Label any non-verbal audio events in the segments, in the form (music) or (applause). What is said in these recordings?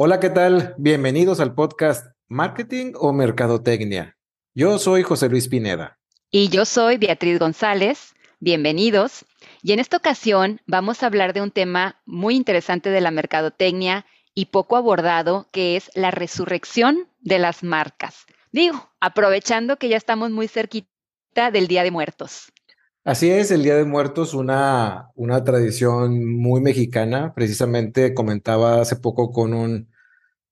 Hola, ¿qué tal? Bienvenidos al podcast Marketing o Mercadotecnia. Yo soy José Luis Pineda. Y yo soy Beatriz González. Bienvenidos. Y en esta ocasión vamos a hablar de un tema muy interesante de la mercadotecnia y poco abordado, que es la resurrección de las marcas. Digo, aprovechando que ya estamos muy cerquita del Día de Muertos. Así es, el Día de Muertos, una, una tradición muy mexicana. Precisamente comentaba hace poco con un,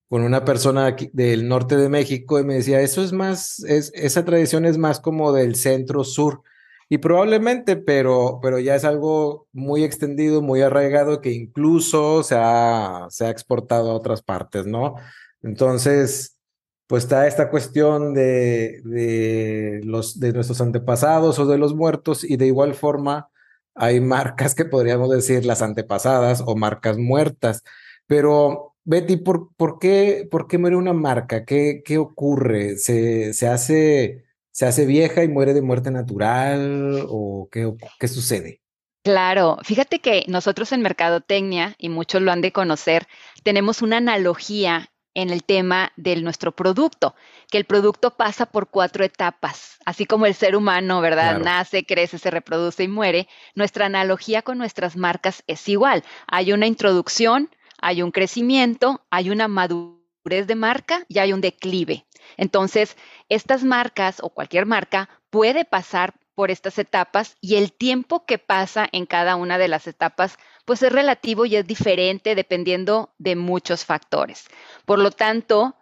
con una persona del norte de México y me decía, eso es más, es, esa tradición es más como del centro sur. Y probablemente, pero, pero ya es algo muy extendido, muy arraigado, que incluso se ha, se ha exportado a otras partes, ¿no? Entonces, pues está esta cuestión de, de, los, de nuestros antepasados o de los muertos y de igual forma hay marcas que podríamos decir las antepasadas o marcas muertas. Pero Betty, ¿por, por, qué, por qué muere una marca? ¿Qué, qué ocurre? ¿Se, se, hace, ¿Se hace vieja y muere de muerte natural o qué, qué sucede? Claro, fíjate que nosotros en Mercadotecnia, y muchos lo han de conocer, tenemos una analogía en el tema de nuestro producto, que el producto pasa por cuatro etapas, así como el ser humano, ¿verdad? Nace, crece, se reproduce y muere. Nuestra analogía con nuestras marcas es igual. Hay una introducción, hay un crecimiento, hay una madurez de marca y hay un declive. Entonces, estas marcas o cualquier marca puede pasar por estas etapas y el tiempo que pasa en cada una de las etapas pues es relativo y es diferente dependiendo de muchos factores. Por lo tanto,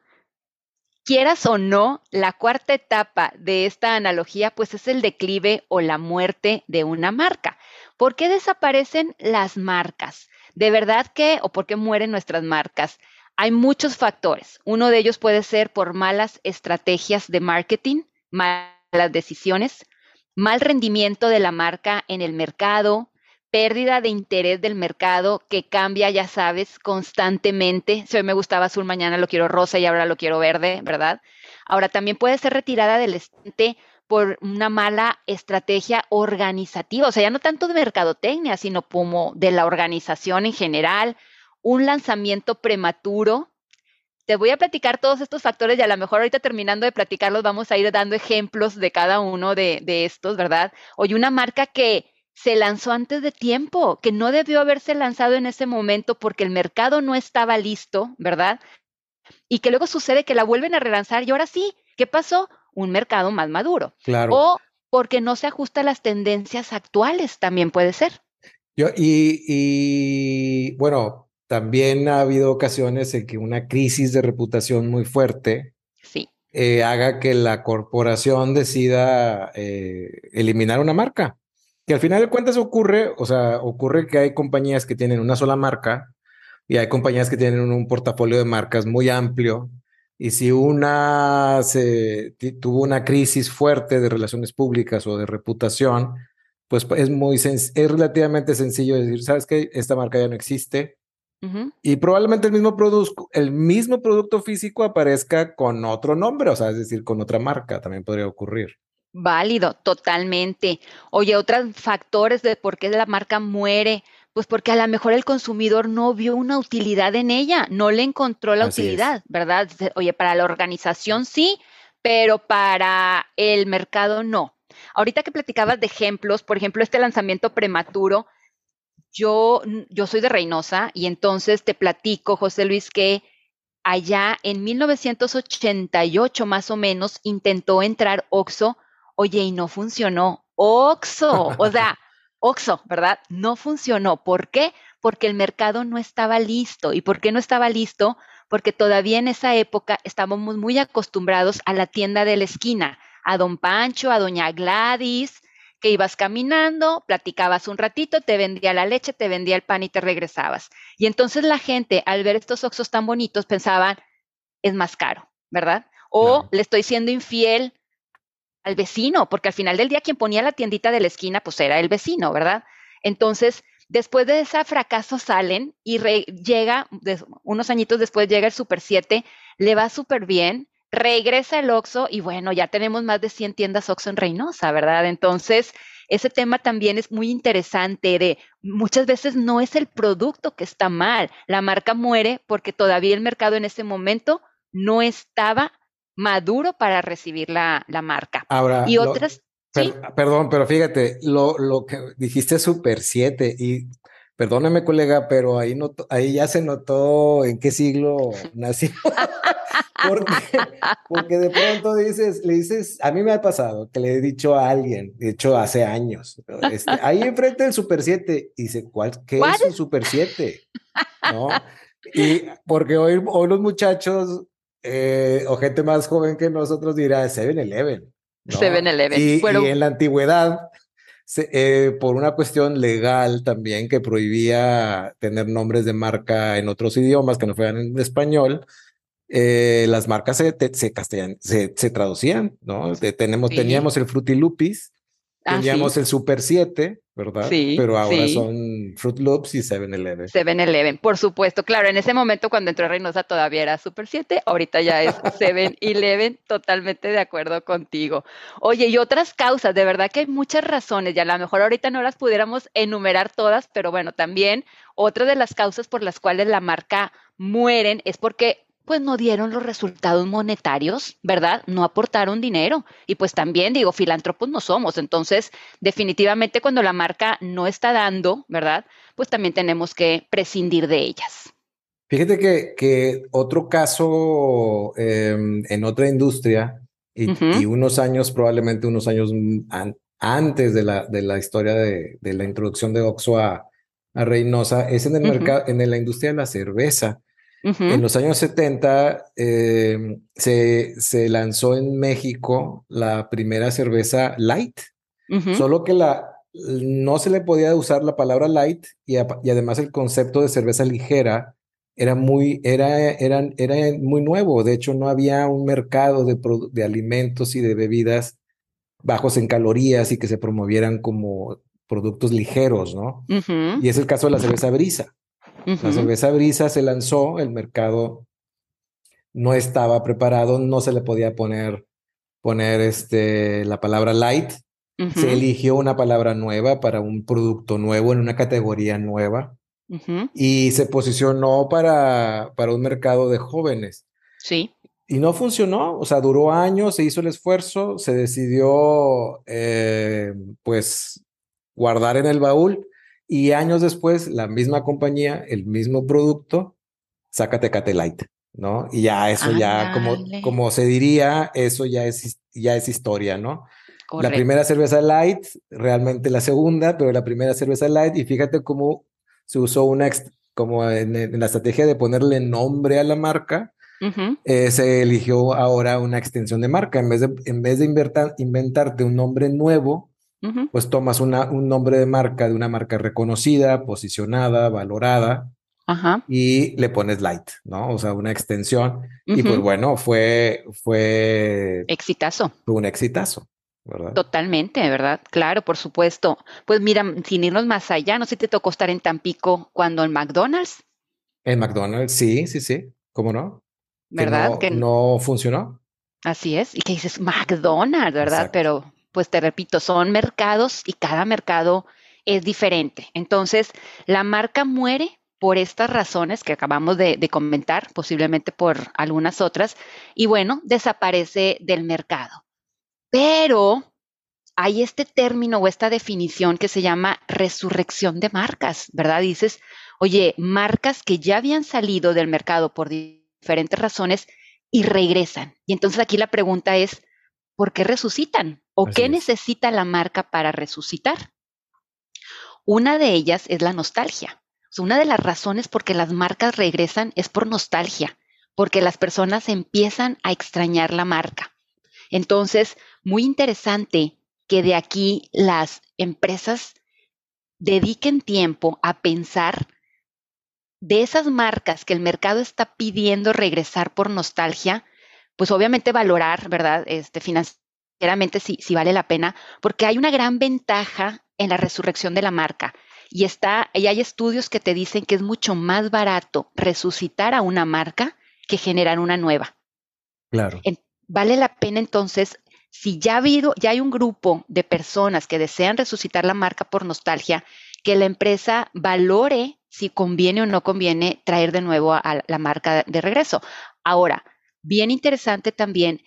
quieras o no, la cuarta etapa de esta analogía pues es el declive o la muerte de una marca. ¿Por qué desaparecen las marcas? De verdad que o por qué mueren nuestras marcas? Hay muchos factores. Uno de ellos puede ser por malas estrategias de marketing, malas decisiones, mal rendimiento de la marca en el mercado, pérdida de interés del mercado que cambia, ya sabes, constantemente. Si hoy me gustaba azul, mañana lo quiero rosa y ahora lo quiero verde, ¿verdad? Ahora también puede ser retirada del estante por una mala estrategia organizativa, o sea, ya no tanto de mercadotecnia, sino como de la organización en general, un lanzamiento prematuro te voy a platicar todos estos factores y a lo mejor ahorita terminando de platicarlos vamos a ir dando ejemplos de cada uno de, estos, ¿verdad? Oye, una marca que se lanzó antes de tiempo, que no debió haberse lanzado en ese momento porque el mercado no estaba listo, ¿verdad? Y que luego sucede que la vuelven a relanzar y ahora sí, ¿qué pasó? Un mercado más maduro. Claro. O porque no se ajusta a las tendencias actuales, también puede ser. Yo, y, y bueno, también ha habido ocasiones en que una crisis de reputación muy fuerte sí. Eh, haga que la corporación decida eh, eliminar una marca. Que al final de cuentas ocurre, o sea, ocurre que hay compañías que tienen una sola marca y hay compañías que tienen un, portafolio de marcas muy amplio. Y si una se tuvo una crisis fuerte de relaciones públicas o de reputación, pues es muy es relativamente sencillo decir, sabes que esta marca ya no existe, y probablemente el mismo, producto, el mismo producto físico aparezca con otro nombre, o sea, es decir, con otra marca, también podría ocurrir. Válido, totalmente. Oye, otros factores de por qué la marca muere, pues porque a lo mejor el consumidor no vio una utilidad en ella, no le encontró la utilidad, ¿verdad? Oye, para la organización sí, pero para el mercado no. Ahorita que platicabas de ejemplos, por ejemplo, este lanzamiento prematuro, yo, yo soy de Reynosa y entonces te platico, José Luis, que allá en 1988 más o menos intentó entrar Oxo, oye, y no funcionó. Oxo, o sea, (laughs) Oxo, ¿verdad? No funcionó. ¿Por qué? Porque el mercado no estaba listo. ¿Y por qué no estaba listo? Porque todavía en esa época estábamos muy acostumbrados a la tienda de la esquina, a don Pancho, a doña Gladys, que ibas caminando, platicabas un ratito, te vendía la leche, te vendía el pan y te regresabas. Y entonces la gente, al ver estos oxos tan bonitos, pensaban, es más caro, ¿verdad? O le estoy siendo infiel al vecino, porque al final del día quien ponía la tiendita de la esquina, pues era el vecino, ¿verdad? Entonces, después de ese fracaso salen y llega, unos añitos después llega el Super 7, le va súper bien, regresa el Oxxo y bueno, ya tenemos más de 100 tiendas Oxxo en Reynosa, ¿verdad? Entonces, ese tema también es muy interesante de muchas veces no es el producto que está mal, la marca muere porque todavía el mercado en ese momento no estaba maduro para recibir la, marca. Ahora, y otras... Perdón, pero fíjate, lo, lo que dijiste Super 7 y perdóname colega, pero ahí, no, ahí ya se notó en qué siglo (laughs) nació. (laughs) porque, de pronto dices, le dices, a mí me ha pasado que le he dicho a alguien, de hecho hace años, este, ahí enfrente del Super 7, dice, ¿cuál, ¿qué es un Super 7? ¿No? Y porque hoy, hoy los muchachos eh, o gente más joven que nosotros dirá 7-Eleven. 7-Eleven. Y, y en la antigüedad eh, por una cuestión legal también que prohibía tener nombres de marca en otros idiomas que no fueran en español, eh, las marcas se, se, se, traducían, ¿no? tenemos, Teníamos el Frutilupis, Ah, Teníamos el Super 7, ¿verdad? Sí. Pero ahora son Fruit Loops y 7-Eleven. 7-Eleven, por supuesto. Claro, en ese momento cuando entró Reynosa todavía era Super 7, ahorita ya es (laughs) 7-Eleven, totalmente de acuerdo contigo. Oye, y otras causas, de verdad que hay muchas razones, y a lo mejor ahorita no las pudiéramos enumerar todas, pero bueno, también otra de las causas por las cuales la marca mueren es porque pues no dieron los resultados monetarios, ¿verdad? No aportaron dinero. Y pues también digo, filántropos no somos. Entonces, definitivamente cuando la marca no está dando, ¿verdad? Pues también tenemos que prescindir de ellas. Fíjate que, que otro caso em, en otra industria y, unos años, probablemente unos años antes de la, de la historia de, de, la introducción de Oxo a, a Reynosa, es en el mercado, en la industria de la cerveza. En los años 70 eh, se, se, lanzó en México la primera cerveza light, solo que la, no se le podía usar la palabra light y, y, además el concepto de cerveza ligera era muy, era, era, era muy nuevo. De hecho, no había un mercado de, de alimentos y de bebidas bajos en calorías y que se promovieran como productos ligeros, ¿no? Y es el caso de la cerveza brisa. La cerveza brisa se lanzó, el mercado no estaba preparado, no se le podía poner, poner este, la palabra light. Se eligió una palabra nueva para un producto nuevo en una categoría nueva y se posicionó para, para un mercado de jóvenes. Sí. Y no funcionó, o sea, duró años, se hizo el esfuerzo, se decidió, eh, pues, guardar en el baúl y años después, la misma compañía, el mismo producto, saca Tecate Light, ¿no? Y ya eso ya, como, como se diría, eso ya es, ya es historia, ¿no? La primera cerveza light, realmente la segunda, pero la primera cerveza light, y fíjate cómo se usó una, como en, la estrategia de ponerle nombre a la marca, eh, se eligió ahora una extensión de marca. En vez de, en vez de inventarte un nombre nuevo, pues tomas una, un nombre de marca de una marca reconocida, posicionada, valorada, y le pones light, ¿no? O sea, una extensión. Y pues bueno, fue, fue... Exitazo. Fue un exitazo. ¿verdad? Totalmente, ¿verdad? Claro, por supuesto. Pues mira, sin irnos más allá, no sé si te tocó estar en Tampico cuando el McDonald's. En McDonald's, sí, sí, sí. ¿Cómo no? ¿Verdad? Que no, funcionó. Así es. Y que dices McDonald's, ¿verdad? Pero pues te repito, son mercados y cada mercado es diferente. Entonces, la marca muere por estas razones que acabamos de, comentar, posiblemente por algunas otras, y bueno, desaparece del mercado. Pero hay este término o esta definición que se llama resurrección de marcas, ¿verdad? Dices, oye, marcas que ya habían salido del mercado por diferentes razones y regresan. Y entonces aquí la pregunta es, ¿por qué resucitan? ¿O qué necesita la marca para resucitar? Una de ellas es la nostalgia. una de las razones por que las marcas regresan es por nostalgia, porque las personas empiezan a extrañar la marca. Entonces, muy interesante que de aquí las empresas dediquen tiempo a pensar de esas marcas que el mercado está pidiendo regresar por nostalgia, pues obviamente valorar, ¿verdad? Este, sinceramente si, si vale la pena, porque hay una gran ventaja en la resurrección de la marca. Y, está, y hay estudios que te dicen que es mucho más barato resucitar a una marca que generar una nueva. Claro. vale la pena entonces, si ya ha habido, ya hay un grupo de personas que desean resucitar la marca por nostalgia, que la empresa valore si conviene o no conviene traer de nuevo a, la marca de regreso. Ahora, bien interesante también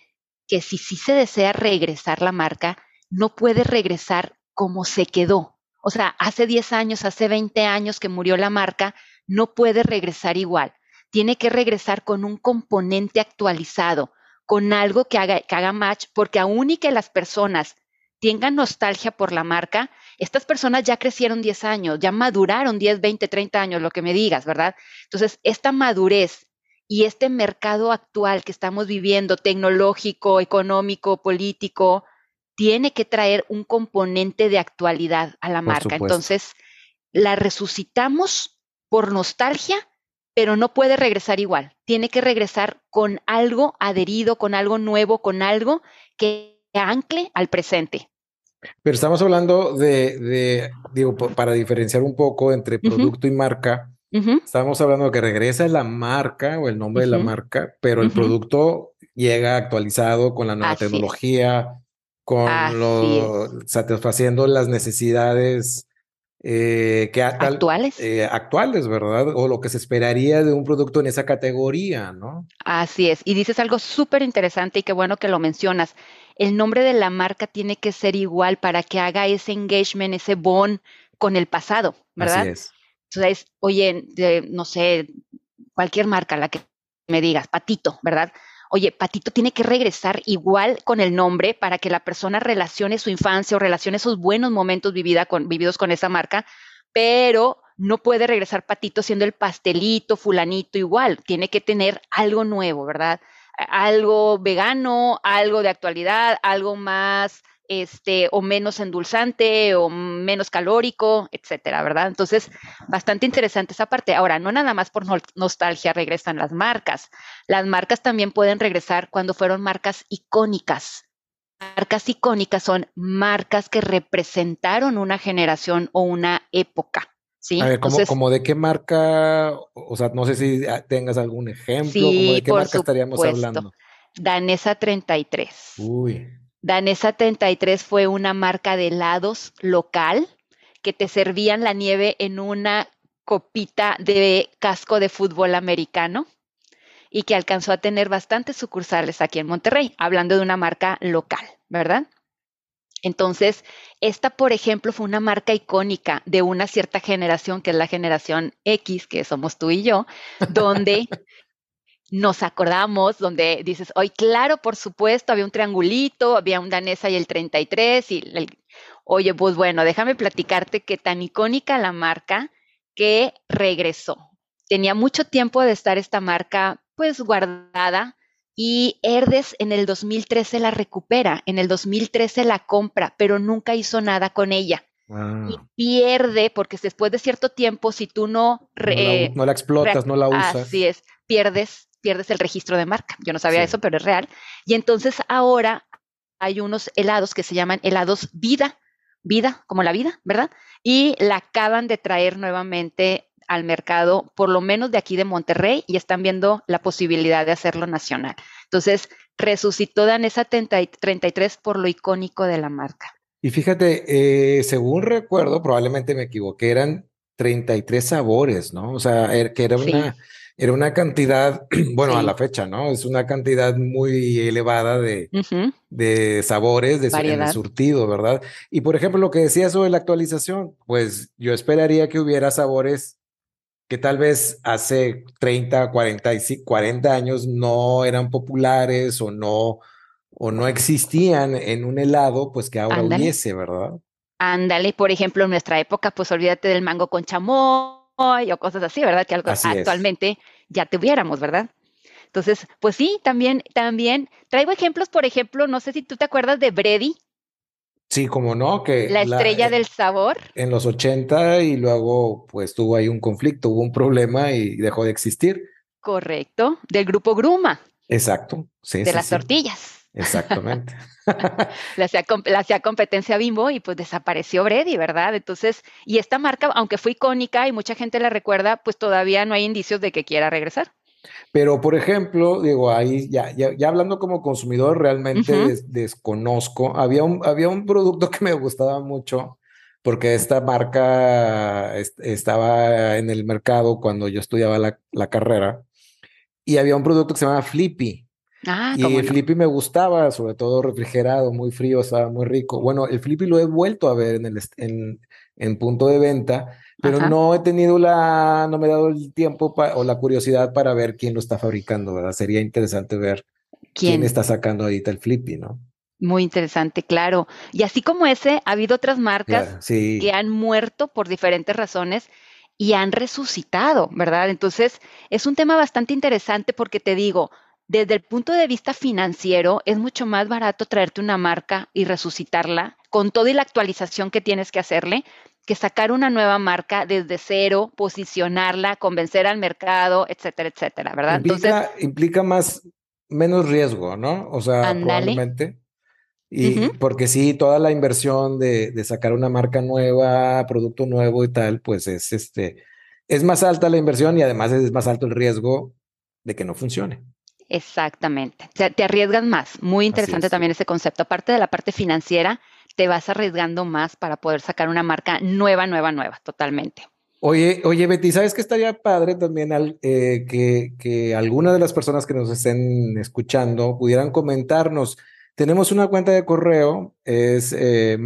que si sí se desea regresar la marca, no puede regresar como se quedó. O sea, hace 10 años, hace 20 años que murió la marca, no puede regresar igual. Tiene que regresar con un componente actualizado, con algo que haga, que haga match, porque aún y que las personas tengan nostalgia por la marca, estas personas ya crecieron 10 años, ya maduraron 10, 20, 30 años, lo que me digas, ¿verdad? Entonces, esta madurez y este mercado actual que estamos viviendo, tecnológico, económico, político, tiene que traer un componente de actualidad a la marca. Entonces, la resucitamos por nostalgia, pero no puede regresar igual. Tiene que regresar con algo adherido, con algo nuevo, con algo que ancle al presente. Pero estamos hablando de, digo, para diferenciar un poco entre producto y marca, estamos hablando de que regresa la marca o el nombre de la marca, pero el producto llega actualizado con la nueva tecnología, con lo, satisfaciendo las necesidades eh, que actuales. Eh, actuales, ¿verdad? O lo que se esperaría de un producto en esa categoría, ¿no? Así es. Y dices algo súper interesante y qué bueno que lo mencionas el nombre de la marca tiene que ser igual para que haga ese engagement, ese bond con el pasado, ¿verdad? Así es. Entonces, oye, no sé, cualquier marca, la que me digas, Patito, ¿verdad? Oye, Patito tiene que regresar igual con el nombre para que la persona relacione su infancia o relacione esos buenos momentos con, vividos con esa marca, pero no puede regresar Patito siendo el pastelito, fulanito igual, tiene que tener algo nuevo, ¿verdad? algo vegano, algo de actualidad, algo más este, o menos endulzante o menos calórico, etcétera, ¿verdad? Entonces, bastante interesante esa parte. Ahora, no nada más por nostalgia regresan las marcas. Las marcas también pueden regresar cuando fueron marcas icónicas. Marcas icónicas son marcas que representaron una generación o una época. A ver, ¿cómo, de qué marca? O sea, no sé si tengas algún ejemplo, sí, de qué marca estaríamos hablando. Danesa 33. Uy. Danesa 33 fue una marca de helados local que te servían la nieve en una copita de casco de fútbol americano y que alcanzó a tener bastantes sucursales aquí en Monterrey, hablando de una marca local, ¿verdad? Entonces, esta, por ejemplo, fue una marca icónica de una cierta generación, que es la generación X, que somos tú y yo, donde (laughs) nos acordamos, donde dices, hoy, claro, por supuesto, había un triangulito, había un danesa y el 33, y oye, pues bueno, déjame platicarte que tan icónica la marca que regresó. Tenía mucho tiempo de estar esta marca pues guardada, y Herdes en el 2013 la recupera, en el 2013 la compra, pero nunca hizo nada con ella. Y ah. pierde, porque después de cierto tiempo, si tú no... no, la, explotas, no la usas. Así es, pierdes, pierdes el registro de marca. Yo no sabía eso, pero es real. Y entonces ahora hay unos helados que se llaman helados vida, vida, como la vida, ¿verdad? Y la acaban de traer nuevamente al mercado, por lo menos de aquí de Monterrey, y están viendo la posibilidad de hacerlo nacional. Entonces, resucitó Danesa 33 por lo icónico de la marca. Y fíjate, eh, según recuerdo, probablemente me equivoqué, eran 33 sabores, ¿no? O sea, er, que era una, era una cantidad, (clears throat) bueno, a la fecha, ¿no? Es una cantidad muy elevada de, de sabores, de en surtido, ¿verdad? Y por ejemplo, lo que decía sobre la actualización, pues yo esperaría que hubiera sabores que tal vez hace 30, 40, 40 años no eran populares o no, o no existían en un helado, pues que ahora hubiese, ¿verdad? Ándale, por ejemplo, en nuestra época, pues olvídate del mango con o cosas así, ¿verdad? Que algo actualmente ya tuviéramos, ¿verdad? Entonces, pues sí, también, también traigo ejemplos, por ejemplo, no sé si tú te acuerdas de Brady, Sí, como no, que... La estrella del sabor. En los 80 y luego pues tuvo ahí un conflicto, hubo un problema y dejó de existir. Correcto, del grupo Gruma. Exacto, sí. De las tortillas. Exactamente. (laughs) le, hacía, competencia a Bimbo y pues desapareció Brady, ¿verdad? Entonces, y esta marca, aunque fue icónica y mucha gente la recuerda, pues todavía no hay indicios de que quiera regresar. Pero, por ejemplo, digo, ahí ya, ya, ya hablando como consumidor, realmente des- desconozco. Había un, había un producto que me gustaba mucho porque esta marca est- estaba en el mercado cuando yo estudiaba la, la carrera y había un producto que se llama Flippy. Ah, Y el no. Flippy me gustaba, sobre todo refrigerado, muy frío, estaba muy rico. Bueno, el Flippy lo he vuelto a ver en el en, en punto de venta, pero Ajá. no he tenido la, no me he dado el tiempo pa- o la curiosidad para ver quién lo está fabricando, ¿verdad? Sería interesante ver quién ¿Quién? está sacando ahorita el Flippy, ¿no? Muy interesante, claro. Y así como ese, ha habido otras marcas Claro, que sí, han muerto por diferentes razones y han resucitado, ¿verdad? Entonces, es un tema bastante interesante porque te digo, desde el punto de vista financiero, es mucho más barato traerte una marca y resucitarla con toda la actualización que tienes que hacerle, que sacar una nueva marca desde cero, posicionarla, convencer al mercado, etcétera, etcétera, ¿verdad? Entonces, implica, implica más, menos riesgo, ¿no? O sea, probablemente. Y porque sí, toda la inversión de, de sacar una marca nueva, producto nuevo y tal, pues es este, es más alta la inversión y además es más alto el riesgo de que no funcione. Exactamente. O sea, te arriesgas más. Muy interesante es. también ese concepto. Aparte de la parte financiera, te vas arriesgando más para poder sacar una marca nueva, nueva, nueva, totalmente. Oye, oye, Betty, ¿sabes qué estaría padre también al- eh, que, que alguna de las personas que nos estén escuchando pudieran comentarnos? Tenemos una cuenta de correo, es eh,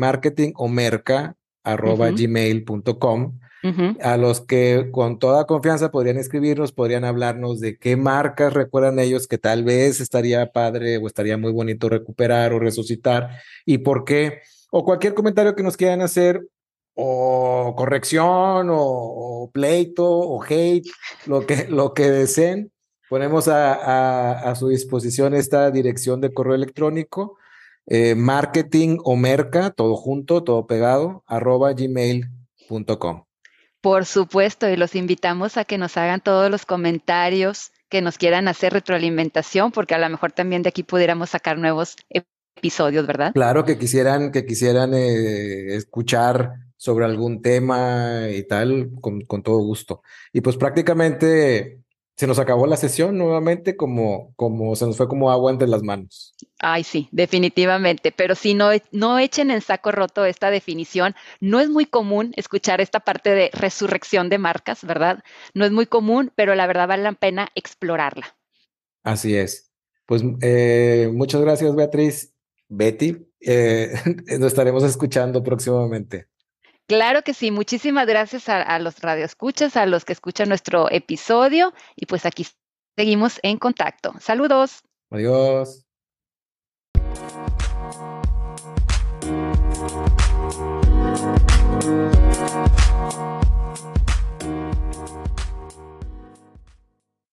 Ujú, a los que con toda confianza podrían escribirnos, podrían hablarnos de qué marcas recuerdan ellos que tal vez estaría padre o estaría muy bonito recuperar o resucitar y por qué, o cualquier comentario que nos quieran hacer, o corrección, o, o pleito, o hate, lo que, lo que deseen. Ponemos a, a- a su disposición esta dirección de correo electrónico, eh, marketing o merca, todo junto, todo pegado, arroba gmail.com. Por supuesto, y los invitamos a que nos hagan todos los comentarios que nos quieran hacer retroalimentación, porque a lo mejor también de aquí pudiéramos sacar nuevos episodios, ¿verdad? Claro que quisieran, que quisieran eh, escuchar sobre algún tema y tal, con, con todo gusto. Y pues prácticamente se nos acabó la sesión nuevamente, como, como se nos fue como agua entre las manos. Ay, sí, definitivamente, pero sí, no, no echen en saco roto esta definición. No es muy común escuchar esta parte de resurrección de marcas, ¿verdad? No es muy común, pero la verdad vale la pena explorarla. Así es. Pues eh, muchas gracias, Beatriz. Betty, eh, (laughs) nos estaremos escuchando próximamente. Claro que sí, muchísimas gracias a, a los radioescuchas, a los que escuchan nuestro episodio y pues aquí seguimos en contacto. Saludos. Adiós.